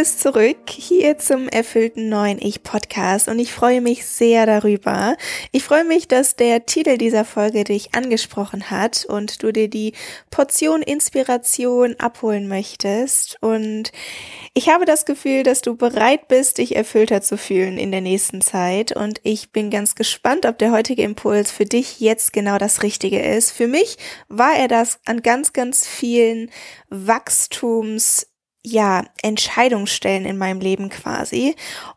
Bist zurück hier zum erfüllten neuen Ich Podcast und ich freue mich sehr darüber. Ich freue mich, dass der Titel dieser Folge dich angesprochen hat und du dir die Portion Inspiration abholen möchtest und ich habe das Gefühl, dass du bereit bist, dich erfüllter zu fühlen in der nächsten Zeit und ich bin ganz gespannt, ob der heutige Impuls für dich jetzt genau das Richtige ist. Für mich war er das an ganz, ganz vielen Wachstums ja, Entscheidungsstellen in meinem Leben quasi.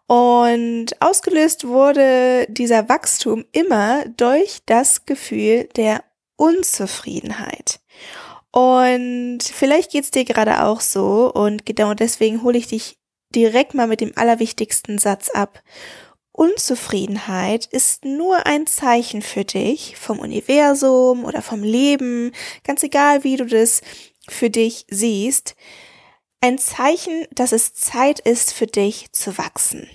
Und ausgelöst wurde dieser Wachstum immer durch das Gefühl der Unzufriedenheit. Und vielleicht geht's dir gerade auch so und genau deswegen hole ich dich direkt mal mit dem allerwichtigsten Satz ab. Unzufriedenheit ist nur ein Zeichen für dich vom Universum oder vom Leben, ganz egal wie du das für dich siehst, ein Zeichen, dass es Zeit ist für dich zu wachsen.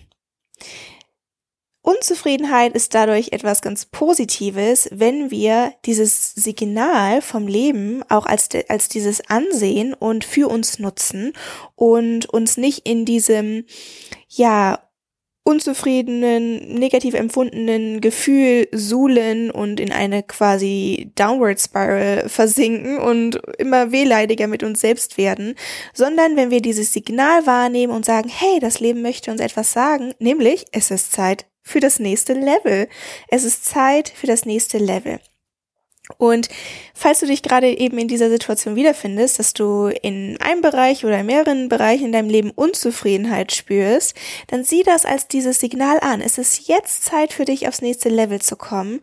Unzufriedenheit ist dadurch etwas ganz Positives, wenn wir dieses Signal vom Leben auch als, als dieses ansehen und für uns nutzen und uns nicht in diesem, ja, unzufriedenen, negativ empfundenen Gefühl suhlen und in eine quasi Downward Spiral versinken und immer wehleidiger mit uns selbst werden, sondern wenn wir dieses Signal wahrnehmen und sagen, hey, das Leben möchte uns etwas sagen, nämlich es ist Zeit für das nächste Level. Es ist Zeit für das nächste Level. Und falls du dich gerade eben in dieser Situation wiederfindest, dass du in einem Bereich oder in mehreren Bereichen in deinem Leben Unzufriedenheit spürst, dann sieh das als dieses Signal an. Es ist jetzt Zeit für dich aufs nächste Level zu kommen.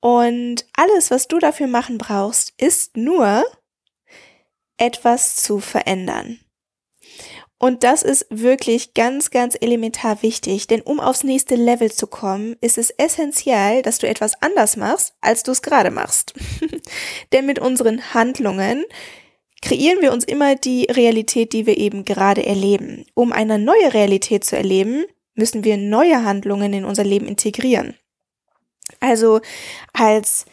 Und alles, was du dafür machen brauchst, ist nur etwas zu verändern. Und das ist wirklich ganz, ganz elementar wichtig, denn um aufs nächste Level zu kommen, ist es essentiell, dass du etwas anders machst, als du es gerade machst. denn mit unseren Handlungen kreieren wir uns immer die Realität, die wir eben gerade erleben. Um eine neue Realität zu erleben, müssen wir neue Handlungen in unser Leben integrieren. Also als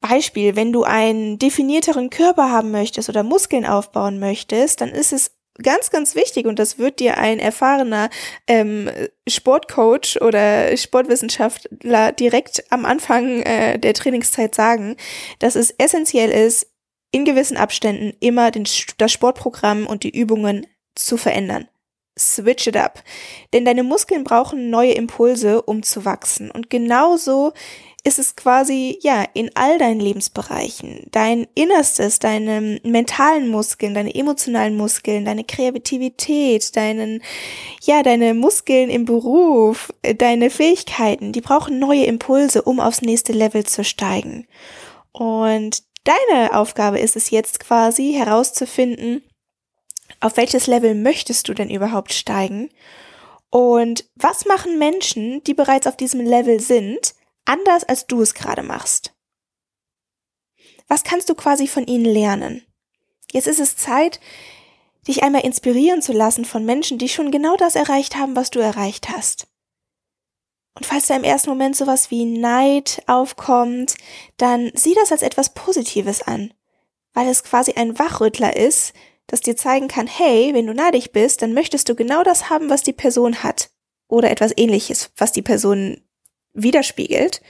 Beispiel, wenn du einen definierteren Körper haben möchtest oder Muskeln aufbauen möchtest, dann ist es ganz, ganz wichtig und das wird dir ein erfahrener ähm, Sportcoach oder Sportwissenschaftler direkt am Anfang äh, der Trainingszeit sagen, dass es essentiell ist, in gewissen Abständen immer den, das Sportprogramm und die Übungen zu verändern. Switch it up. Denn deine Muskeln brauchen neue Impulse, um zu wachsen. Und genauso ist es quasi, ja, in all deinen Lebensbereichen, dein Innerstes, deine mentalen Muskeln, deine emotionalen Muskeln, deine Kreativität, deinen, ja, deine Muskeln im Beruf, deine Fähigkeiten, die brauchen neue Impulse, um aufs nächste Level zu steigen. Und deine Aufgabe ist es jetzt quasi herauszufinden, auf welches Level möchtest du denn überhaupt steigen? Und was machen Menschen, die bereits auf diesem Level sind, anders als du es gerade machst? Was kannst du quasi von ihnen lernen? Jetzt ist es Zeit, dich einmal inspirieren zu lassen von Menschen, die schon genau das erreicht haben, was du erreicht hast. Und falls da im ersten Moment sowas wie Neid aufkommt, dann sieh das als etwas Positives an, weil es quasi ein Wachrüttler ist, das dir zeigen kann, hey, wenn du neidig bist, dann möchtest du genau das haben, was die Person hat. Oder etwas ähnliches, was die Person widerspiegelt.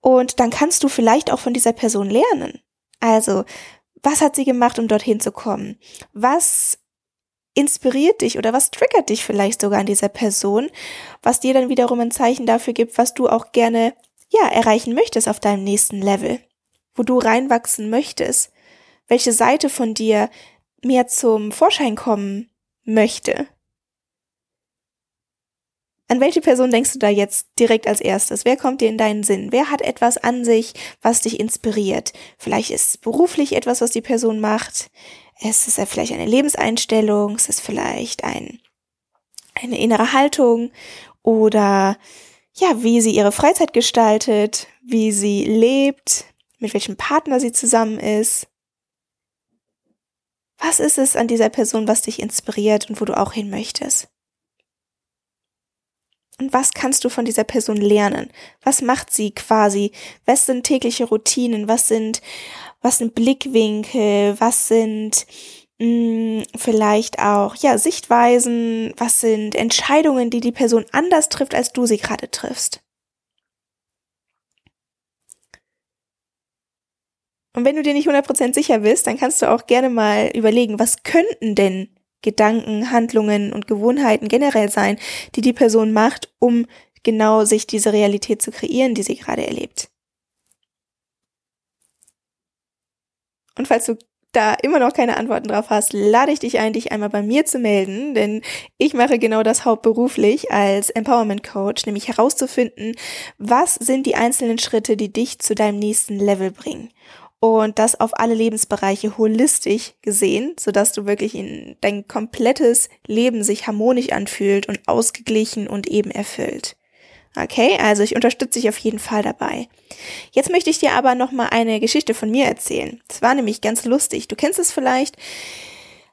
Und dann kannst du vielleicht auch von dieser Person lernen. Also, was hat sie gemacht, um dorthin zu kommen? Was inspiriert dich oder was triggert dich vielleicht sogar an dieser Person, was dir dann wiederum ein Zeichen dafür gibt, was du auch gerne, ja, erreichen möchtest auf deinem nächsten Level, wo du reinwachsen möchtest, welche Seite von dir mehr zum Vorschein kommen möchte. An welche Person denkst du da jetzt direkt als erstes? Wer kommt dir in deinen Sinn? Wer hat etwas an sich, was dich inspiriert? Vielleicht ist es beruflich etwas, was die Person macht. Es ist vielleicht eine Lebenseinstellung. Es ist vielleicht ein, eine innere Haltung oder ja, wie sie ihre Freizeit gestaltet, wie sie lebt, mit welchem Partner sie zusammen ist. Was ist es an dieser Person, was dich inspiriert und wo du auch hin möchtest? Und was kannst du von dieser Person lernen? Was macht sie quasi? Was sind tägliche Routinen? Was sind, was sind Blickwinkel? Was sind, mh, mh, vielleicht auch, ja, Sichtweisen, was sind Entscheidungen, die die Person anders trifft, als du sie gerade triffst. Und wenn du dir nicht 100% sicher bist, dann kannst du auch gerne mal überlegen, was könnten denn Gedanken, Handlungen und Gewohnheiten generell sein, die die Person macht, um genau sich diese Realität zu kreieren, die sie gerade erlebt. Und falls du da immer noch keine Antworten drauf hast, lade ich dich ein, dich einmal bei mir zu melden, denn ich mache genau das hauptberuflich als Empowerment Coach, nämlich herauszufinden, was sind die einzelnen Schritte, die dich zu deinem nächsten Level bringen und das auf alle Lebensbereiche holistisch gesehen, sodass du wirklich in dein komplettes Leben sich harmonisch anfühlt und ausgeglichen und eben erfüllt. Okay, also ich unterstütze dich auf jeden Fall dabei. Jetzt möchte ich dir aber noch mal eine Geschichte von mir erzählen. Es war nämlich ganz lustig. Du kennst es vielleicht.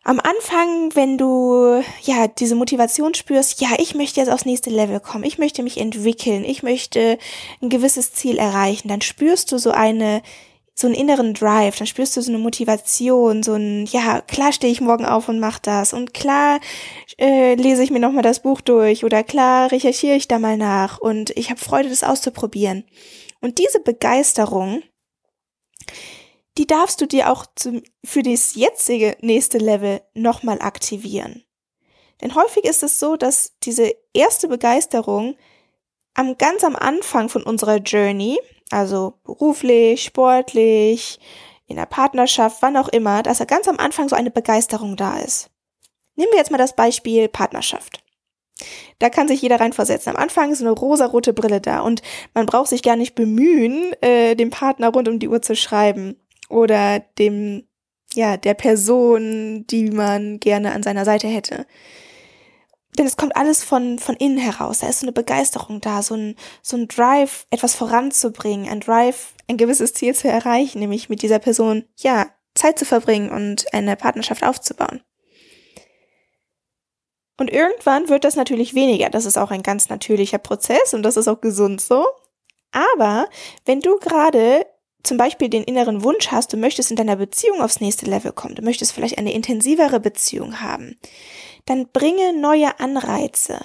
Am Anfang, wenn du ja diese Motivation spürst, ja, ich möchte jetzt aufs nächste Level kommen, ich möchte mich entwickeln, ich möchte ein gewisses Ziel erreichen, dann spürst du so eine so einen inneren Drive, dann spürst du so eine Motivation, so ein, ja, klar stehe ich morgen auf und mach das und klar äh, lese ich mir nochmal das Buch durch oder klar recherchiere ich da mal nach und ich habe Freude, das auszuprobieren. Und diese Begeisterung, die darfst du dir auch zum, für das jetzige nächste Level nochmal aktivieren. Denn häufig ist es so, dass diese erste Begeisterung am ganz am Anfang von unserer Journey, also beruflich, sportlich, in der Partnerschaft, wann auch immer, dass da ganz am Anfang so eine Begeisterung da ist. Nehmen wir jetzt mal das Beispiel Partnerschaft. Da kann sich jeder reinversetzen. Am Anfang ist eine rosarote Brille da und man braucht sich gar nicht bemühen, äh, dem Partner rund um die Uhr zu schreiben oder dem, ja, der Person, die man gerne an seiner Seite hätte denn es kommt alles von, von innen heraus. Da ist so eine Begeisterung da, so ein, so ein Drive, etwas voranzubringen, ein Drive, ein gewisses Ziel zu erreichen, nämlich mit dieser Person, ja, Zeit zu verbringen und eine Partnerschaft aufzubauen. Und irgendwann wird das natürlich weniger. Das ist auch ein ganz natürlicher Prozess und das ist auch gesund so. Aber wenn du gerade zum Beispiel den inneren Wunsch hast, du möchtest in deiner Beziehung aufs nächste Level kommen, du möchtest vielleicht eine intensivere Beziehung haben, dann bringe neue Anreize.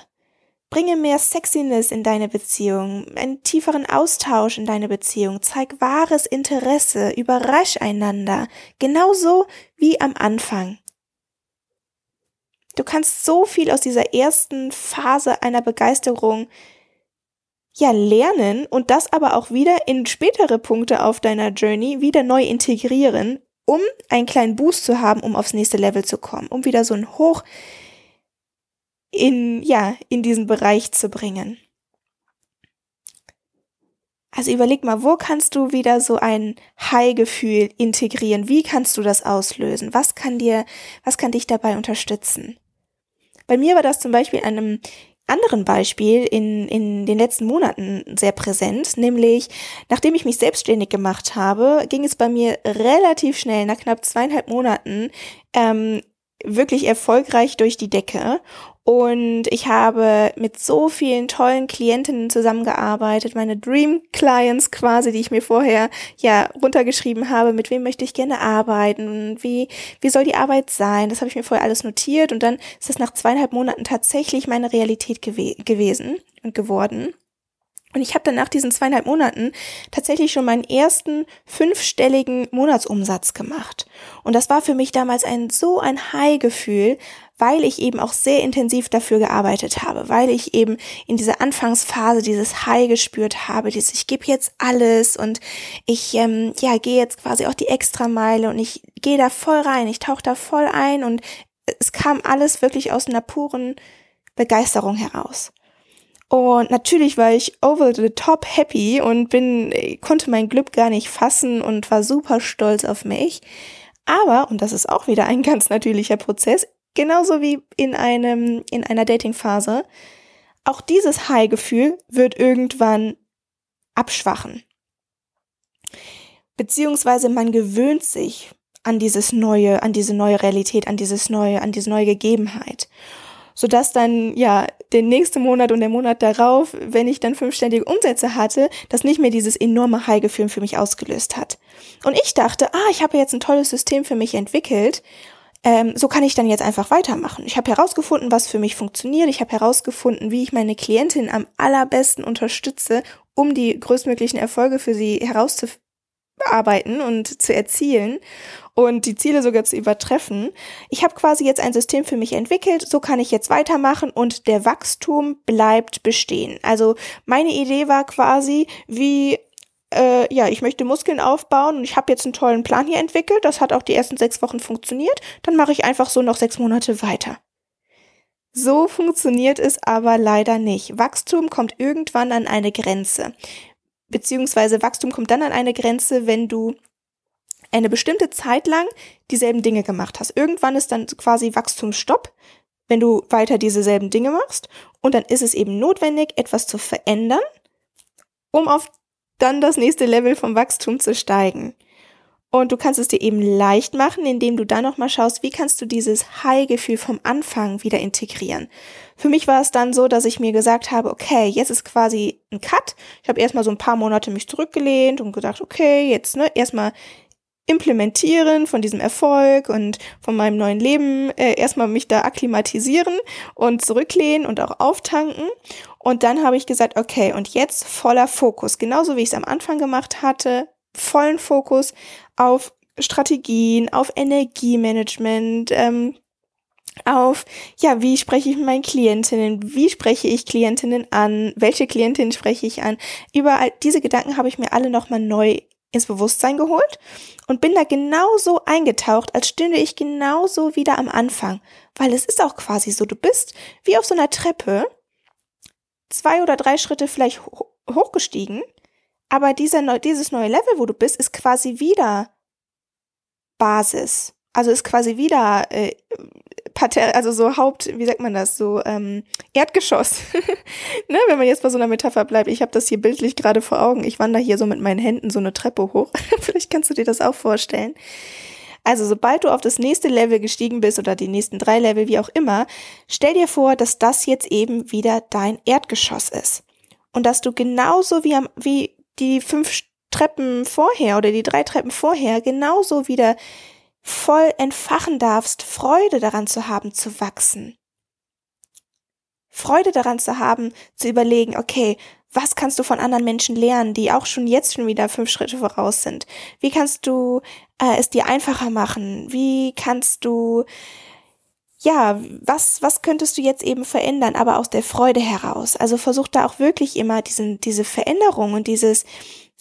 Bringe mehr Sexiness in deine Beziehung, einen tieferen Austausch in deine Beziehung, zeig wahres Interesse, überrasch einander, genauso wie am Anfang. Du kannst so viel aus dieser ersten Phase einer Begeisterung ja lernen und das aber auch wieder in spätere Punkte auf deiner Journey wieder neu integrieren, um einen kleinen Boost zu haben, um aufs nächste Level zu kommen, um wieder so ein Hoch in, ja, in diesen Bereich zu bringen. Also überleg mal, wo kannst du wieder so ein High-Gefühl integrieren? Wie kannst du das auslösen? Was kann dir, was kann dich dabei unterstützen? Bei mir war das zum Beispiel an einem anderen Beispiel in, in den letzten Monaten sehr präsent, nämlich nachdem ich mich selbstständig gemacht habe, ging es bei mir relativ schnell, nach knapp zweieinhalb Monaten, ähm, wirklich erfolgreich durch die Decke und ich habe mit so vielen tollen Klientinnen zusammengearbeitet, meine Dream Clients quasi, die ich mir vorher ja runtergeschrieben habe, mit wem möchte ich gerne arbeiten wie, wie soll die Arbeit sein. Das habe ich mir vorher alles notiert und dann ist es nach zweieinhalb Monaten tatsächlich meine Realität gew gewesen und geworden. Und ich habe dann nach diesen zweieinhalb Monaten tatsächlich schon meinen ersten fünfstelligen Monatsumsatz gemacht. Und das war für mich damals ein so ein High-Gefühl, weil ich eben auch sehr intensiv dafür gearbeitet habe, weil ich eben in dieser Anfangsphase dieses High gespürt habe, dieses ich gebe jetzt alles und ich ähm, ja gehe jetzt quasi auch die Extrameile und ich gehe da voll rein, ich tauche da voll ein und es kam alles wirklich aus einer puren Begeisterung heraus. Und natürlich war ich over the top happy und bin, konnte mein Glück gar nicht fassen und war super stolz auf mich. Aber, und das ist auch wieder ein ganz natürlicher Prozess, genauso wie in einem, in einer Datingphase, auch dieses High-Gefühl wird irgendwann abschwachen. Beziehungsweise man gewöhnt sich an dieses neue, an diese neue Realität, an dieses neue, an diese neue Gegebenheit. Sodass dann, ja, der nächste Monat und der Monat darauf, wenn ich dann fünfständige Umsätze hatte, das nicht mehr dieses enorme High-Gefühl für mich ausgelöst hat. Und ich dachte, ah, ich habe jetzt ein tolles System für mich entwickelt ähm, so kann ich dann jetzt einfach weitermachen. Ich habe herausgefunden, was für mich funktioniert. Ich habe herausgefunden, wie ich meine Klientin am allerbesten unterstütze, um die größtmöglichen Erfolge für sie herauszuarbeiten und zu erzielen und die Ziele sogar zu übertreffen. Ich habe quasi jetzt ein System für mich entwickelt, so kann ich jetzt weitermachen und der Wachstum bleibt bestehen. Also meine Idee war quasi, wie äh, ja, ich möchte Muskeln aufbauen und ich habe jetzt einen tollen Plan hier entwickelt. Das hat auch die ersten sechs Wochen funktioniert. Dann mache ich einfach so noch sechs Monate weiter. So funktioniert es aber leider nicht. Wachstum kommt irgendwann an eine Grenze. Beziehungsweise Wachstum kommt dann an eine Grenze, wenn du eine bestimmte Zeit lang dieselben Dinge gemacht hast. Irgendwann ist dann quasi Wachstumsstopp, wenn du weiter dieselben Dinge machst. Und dann ist es eben notwendig, etwas zu verändern, um auf dann das nächste Level vom Wachstum zu steigen. Und du kannst es dir eben leicht machen, indem du dann nochmal schaust, wie kannst du dieses High-Gefühl vom Anfang wieder integrieren. Für mich war es dann so, dass ich mir gesagt habe, okay, jetzt ist quasi ein Cut. Ich habe erstmal so ein paar Monate mich zurückgelehnt und gedacht, okay, jetzt ne, erstmal implementieren von diesem Erfolg und von meinem neuen Leben äh, erstmal mich da akklimatisieren und zurücklehnen und auch auftanken. Und dann habe ich gesagt, okay, und jetzt voller Fokus, genauso wie ich es am Anfang gemacht hatte, vollen Fokus auf Strategien, auf Energiemanagement, ähm, auf, ja, wie spreche ich mit meinen Klientinnen, wie spreche ich Klientinnen an, welche Klientinnen spreche ich an. Überall diese Gedanken habe ich mir alle nochmal neu ins Bewusstsein geholt und bin da genauso eingetaucht, als stünde ich genauso wieder am Anfang. Weil es ist auch quasi so, du bist wie auf so einer Treppe, zwei oder drei Schritte vielleicht hochgestiegen, aber dieser, dieses neue Level, wo du bist, ist quasi wieder Basis. Also ist quasi wieder äh, also so Haupt, wie sagt man das, so ähm, Erdgeschoss. ne, wenn man jetzt bei so einer Metapher bleibt. Ich habe das hier bildlich gerade vor Augen. Ich wandere hier so mit meinen Händen so eine Treppe hoch. Vielleicht kannst du dir das auch vorstellen. Also sobald du auf das nächste Level gestiegen bist oder die nächsten drei Level, wie auch immer, stell dir vor, dass das jetzt eben wieder dein Erdgeschoss ist. Und dass du genauso wie, am, wie die fünf Treppen vorher oder die drei Treppen vorher genauso wieder voll entfachen darfst, Freude daran zu haben, zu wachsen. Freude daran zu haben, zu überlegen, okay, was kannst du von anderen Menschen lernen, die auch schon jetzt schon wieder fünf Schritte voraus sind? Wie kannst du äh, es dir einfacher machen? Wie kannst du, ja, was, was könntest du jetzt eben verändern, aber aus der Freude heraus? Also versuch da auch wirklich immer diesen, diese Veränderung und dieses,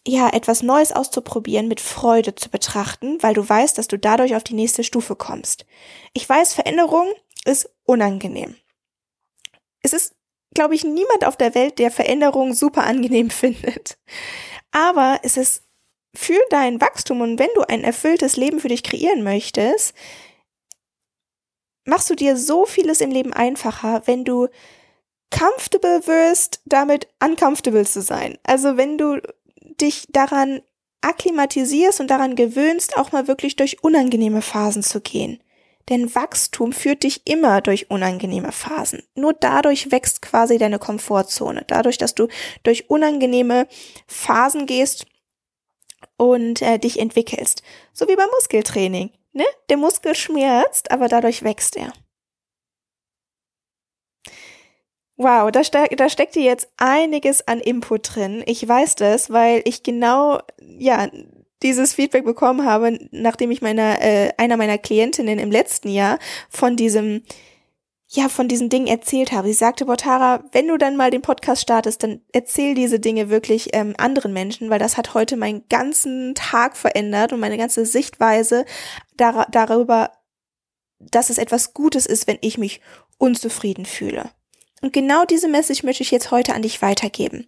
ja, etwas Neues auszuprobieren, mit Freude zu betrachten, weil du weißt, dass du dadurch auf die nächste Stufe kommst. Ich weiß, Veränderung ist unangenehm. Es ist, glaube ich, niemand auf der Welt, der Veränderung super angenehm findet. Aber es ist für dein Wachstum und wenn du ein erfülltes Leben für dich kreieren möchtest, machst du dir so vieles im Leben einfacher, wenn du comfortable wirst, damit uncomfortable zu sein. Also wenn du dich daran akklimatisierst und daran gewöhnst, auch mal wirklich durch unangenehme Phasen zu gehen. Denn Wachstum führt dich immer durch unangenehme Phasen. Nur dadurch wächst quasi deine Komfortzone. Dadurch, dass du durch unangenehme Phasen gehst und äh, dich entwickelst. So wie beim Muskeltraining. Ne? Der Muskel schmerzt, aber dadurch wächst er. Wow, da, ste da steckt jetzt einiges an Input drin. Ich weiß das, weil ich genau, ja, dieses Feedback bekommen habe, nachdem ich meiner, äh, einer meiner Klientinnen im letzten Jahr von diesem, ja, von diesen Dingen erzählt habe. Sie sagte, Botara, wenn du dann mal den Podcast startest, dann erzähl diese Dinge wirklich ähm, anderen Menschen, weil das hat heute meinen ganzen Tag verändert und meine ganze Sichtweise dar darüber, dass es etwas Gutes ist, wenn ich mich unzufrieden fühle. Und genau diese Message möchte ich jetzt heute an dich weitergeben.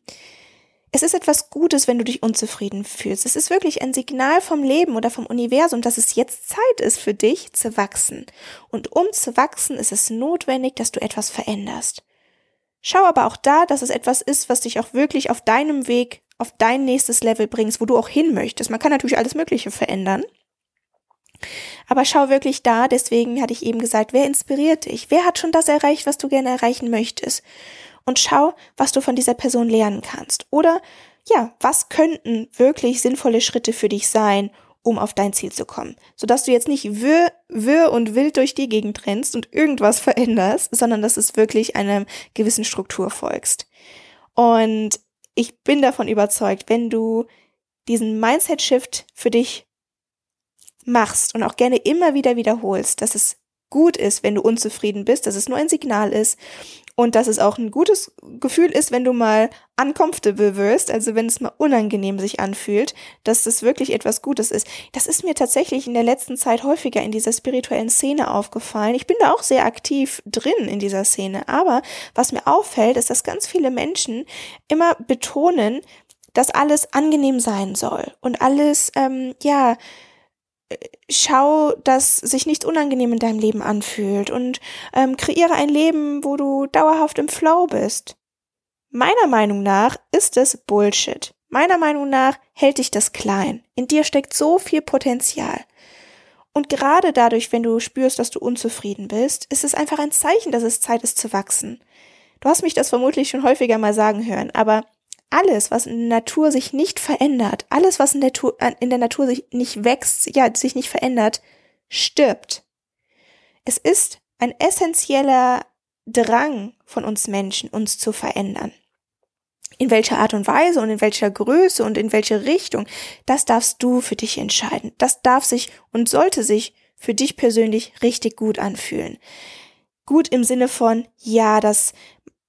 Es ist etwas Gutes, wenn du dich unzufrieden fühlst. Es ist wirklich ein Signal vom Leben oder vom Universum, dass es jetzt Zeit ist für dich zu wachsen. Und um zu wachsen, ist es notwendig, dass du etwas veränderst. Schau aber auch da, dass es etwas ist, was dich auch wirklich auf deinem Weg, auf dein nächstes Level bringst, wo du auch hin möchtest. Man kann natürlich alles Mögliche verändern. Aber schau wirklich da, deswegen hatte ich eben gesagt, wer inspiriert dich? Wer hat schon das erreicht, was du gerne erreichen möchtest? Und schau, was du von dieser Person lernen kannst. Oder ja, was könnten wirklich sinnvolle Schritte für dich sein, um auf dein Ziel zu kommen. Sodass du jetzt nicht wirr, wirr und wild durch die Gegend rennst und irgendwas veränderst, sondern dass es wirklich einer gewissen Struktur folgst. Und ich bin davon überzeugt, wenn du diesen Mindset-Shift für dich machst und auch gerne immer wieder wiederholst, dass es gut ist, wenn du unzufrieden bist, dass es nur ein Signal ist und dass es auch ein gutes Gefühl ist, wenn du mal uncomfortable wirst, also wenn es mal unangenehm sich anfühlt, dass das wirklich etwas Gutes ist. Das ist mir tatsächlich in der letzten Zeit häufiger in dieser spirituellen Szene aufgefallen. Ich bin da auch sehr aktiv drin in dieser Szene, aber was mir auffällt, ist, dass ganz viele Menschen immer betonen, dass alles angenehm sein soll und alles, ähm, ja, schau, dass sich nichts unangenehm in deinem Leben anfühlt und ähm, kreiere ein Leben, wo du dauerhaft im Flow bist. Meiner Meinung nach ist es Bullshit. Meiner Meinung nach hält dich das klein. In dir steckt so viel Potenzial. Und gerade dadurch, wenn du spürst, dass du unzufrieden bist, ist es einfach ein Zeichen, dass es Zeit ist zu wachsen. Du hast mich das vermutlich schon häufiger mal sagen hören, aber alles, was in der Natur sich nicht verändert, alles, was in der, äh, in der Natur sich nicht wächst, ja, sich nicht verändert, stirbt. Es ist ein essentieller Drang von uns Menschen, uns zu verändern. In welcher Art und Weise und in welcher Größe und in welche Richtung, das darfst du für dich entscheiden. Das darf sich und sollte sich für dich persönlich richtig gut anfühlen. Gut im Sinne von, ja, das,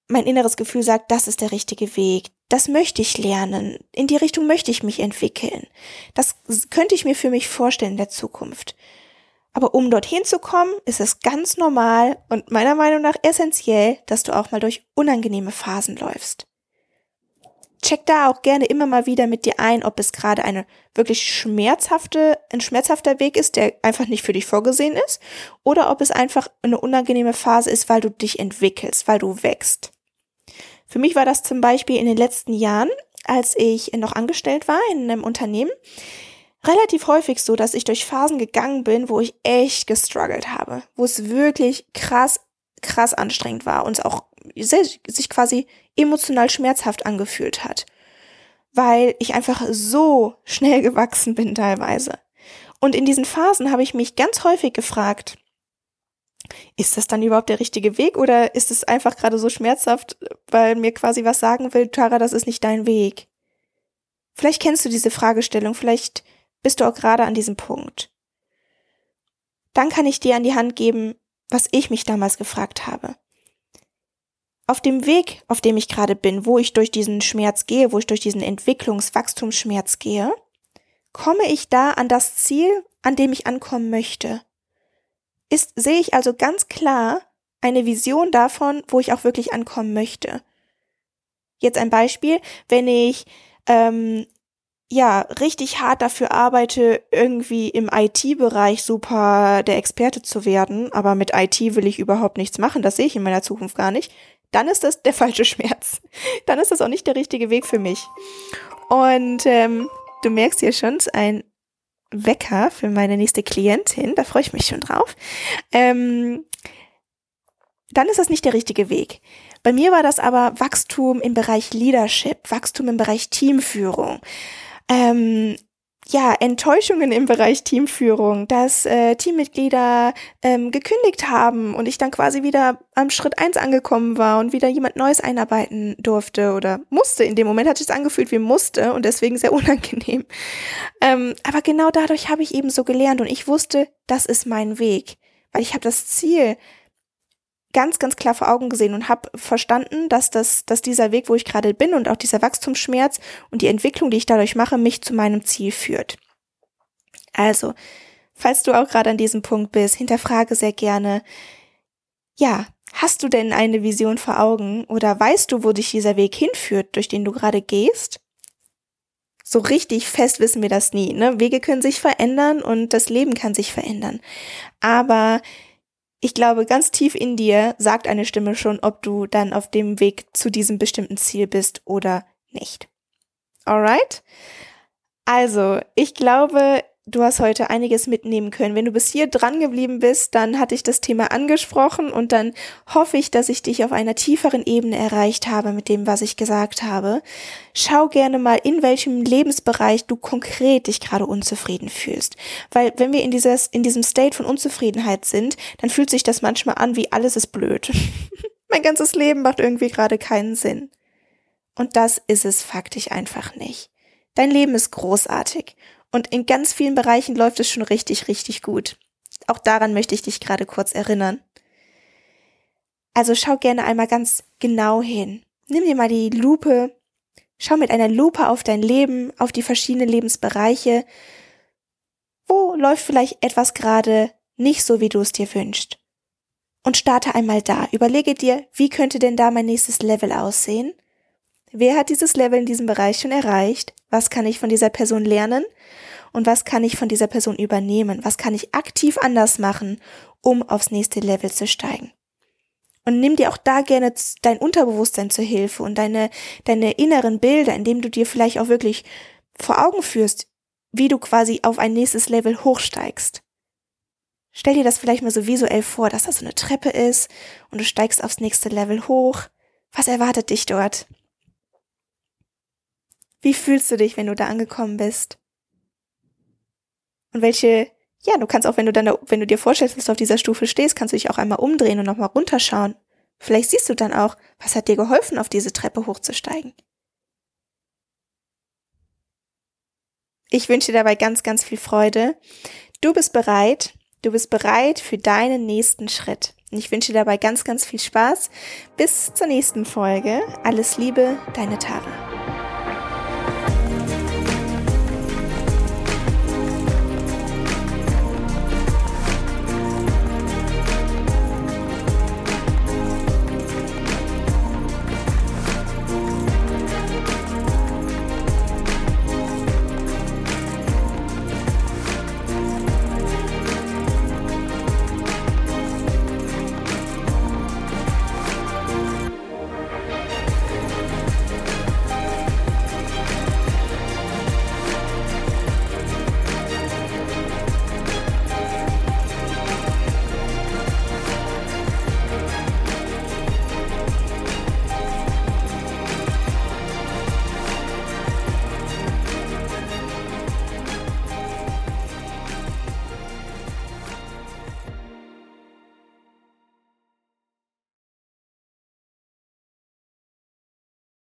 mein inneres Gefühl sagt, das ist der richtige Weg, das möchte ich lernen, in die Richtung möchte ich mich entwickeln. Das könnte ich mir für mich vorstellen in der Zukunft. Aber um dorthin zu kommen, ist es ganz normal und meiner Meinung nach essentiell, dass du auch mal durch unangenehme Phasen läufst. Check da auch gerne immer mal wieder mit dir ein, ob es gerade eine wirklich schmerzhafte, ein schmerzhafter Weg ist, der einfach nicht für dich vorgesehen ist, oder ob es einfach eine unangenehme Phase ist, weil du dich entwickelst, weil du wächst. Für mich war das zum Beispiel in den letzten Jahren, als ich noch angestellt war in einem Unternehmen, relativ häufig so, dass ich durch Phasen gegangen bin, wo ich echt gestruggelt habe, wo es wirklich krass, krass anstrengend war und es auch sich quasi emotional schmerzhaft angefühlt hat, weil ich einfach so schnell gewachsen bin teilweise. Und in diesen Phasen habe ich mich ganz häufig gefragt, ist das dann überhaupt der richtige Weg oder ist es einfach gerade so schmerzhaft, weil mir quasi was sagen will, Tara, das ist nicht dein Weg? Vielleicht kennst du diese Fragestellung, vielleicht bist du auch gerade an diesem Punkt. Dann kann ich dir an die Hand geben, was ich mich damals gefragt habe. Auf dem Weg, auf dem ich gerade bin, wo ich durch diesen Schmerz gehe, wo ich durch diesen Entwicklungswachstumsschmerz gehe, komme ich da an das Ziel, an dem ich ankommen möchte? Ist, sehe ich also ganz klar eine Vision davon, wo ich auch wirklich ankommen möchte. Jetzt ein Beispiel, wenn ich ähm, ja richtig hart dafür arbeite, irgendwie im IT-Bereich super der Experte zu werden, aber mit IT will ich überhaupt nichts machen, das sehe ich in meiner Zukunft gar nicht, dann ist das der falsche Schmerz. Dann ist das auch nicht der richtige Weg für mich. Und ähm, du merkst ja schon, ein Wecker für meine nächste Klientin. Da freue ich mich schon drauf. Ähm, dann ist das nicht der richtige Weg. Bei mir war das aber Wachstum im Bereich Leadership, Wachstum im Bereich Teamführung. Ähm, ja, Enttäuschungen im Bereich Teamführung, dass äh, Teammitglieder ähm, gekündigt haben und ich dann quasi wieder am Schritt eins angekommen war und wieder jemand Neues einarbeiten durfte oder musste. In dem Moment hat es angefühlt wie musste und deswegen sehr unangenehm. Ähm, aber genau dadurch habe ich eben so gelernt und ich wusste, das ist mein Weg, weil ich habe das Ziel ganz, ganz klar vor Augen gesehen und habe verstanden, dass, das, dass dieser Weg, wo ich gerade bin und auch dieser Wachstumsschmerz und die Entwicklung, die ich dadurch mache, mich zu meinem Ziel führt. Also, falls du auch gerade an diesem Punkt bist, hinterfrage sehr gerne, ja, hast du denn eine Vision vor Augen oder weißt du, wo dich dieser Weg hinführt, durch den du gerade gehst? So richtig fest wissen wir das nie. Ne? Wege können sich verändern und das Leben kann sich verändern. Aber ich glaube, ganz tief in dir sagt eine Stimme schon, ob du dann auf dem Weg zu diesem bestimmten Ziel bist oder nicht. Alright? Also, ich glaube, du hast heute einiges mitnehmen können. Wenn du bis hier dran geblieben bist, dann hatte ich das Thema angesprochen und dann hoffe ich, dass ich dich auf einer tieferen Ebene erreicht habe mit dem, was ich gesagt habe. Schau gerne mal, in welchem Lebensbereich du konkret dich gerade unzufrieden fühlst. Weil wenn wir in, dieses, in diesem State von Unzufriedenheit sind, dann fühlt sich das manchmal an wie alles ist blöd. mein ganzes Leben macht irgendwie gerade keinen Sinn. Und das ist es faktisch einfach nicht. Dein Leben ist großartig und in ganz vielen Bereichen läuft es schon richtig, richtig gut. Auch daran möchte ich dich gerade kurz erinnern. Also schau gerne einmal ganz genau hin. Nimm dir mal die Lupe, schau mit einer Lupe auf dein Leben, auf die verschiedenen Lebensbereiche. Wo läuft vielleicht etwas gerade nicht so, wie du es dir wünschst? Und starte einmal da. Überlege dir, wie könnte denn da mein nächstes Level aussehen? Wer hat dieses Level in diesem Bereich schon erreicht? Was kann ich von dieser Person lernen? Und was kann ich von dieser Person übernehmen? Was kann ich aktiv anders machen, um aufs nächste Level zu steigen? Und nimm dir auch da gerne dein Unterbewusstsein zur Hilfe und deine, deine inneren Bilder, indem du dir vielleicht auch wirklich vor Augen führst, wie du quasi auf ein nächstes Level hochsteigst. Stell dir das vielleicht mal so visuell vor, dass da so eine Treppe ist und du steigst aufs nächste Level hoch. Was erwartet dich dort? Wie fühlst du dich, wenn du da angekommen bist? Und welche, ja, du kannst auch, wenn du dann, da, wenn du dir vorstellst, dass du auf dieser Stufe stehst, kannst du dich auch einmal umdrehen und nochmal runterschauen. Vielleicht siehst du dann auch, was hat dir geholfen, auf diese Treppe hochzusteigen. Ich wünsche dir dabei ganz, ganz viel Freude. Du bist bereit. Du bist bereit für deinen nächsten Schritt. Und ich wünsche dir dabei ganz, ganz viel Spaß. Bis zur nächsten Folge. Alles Liebe, deine Tara.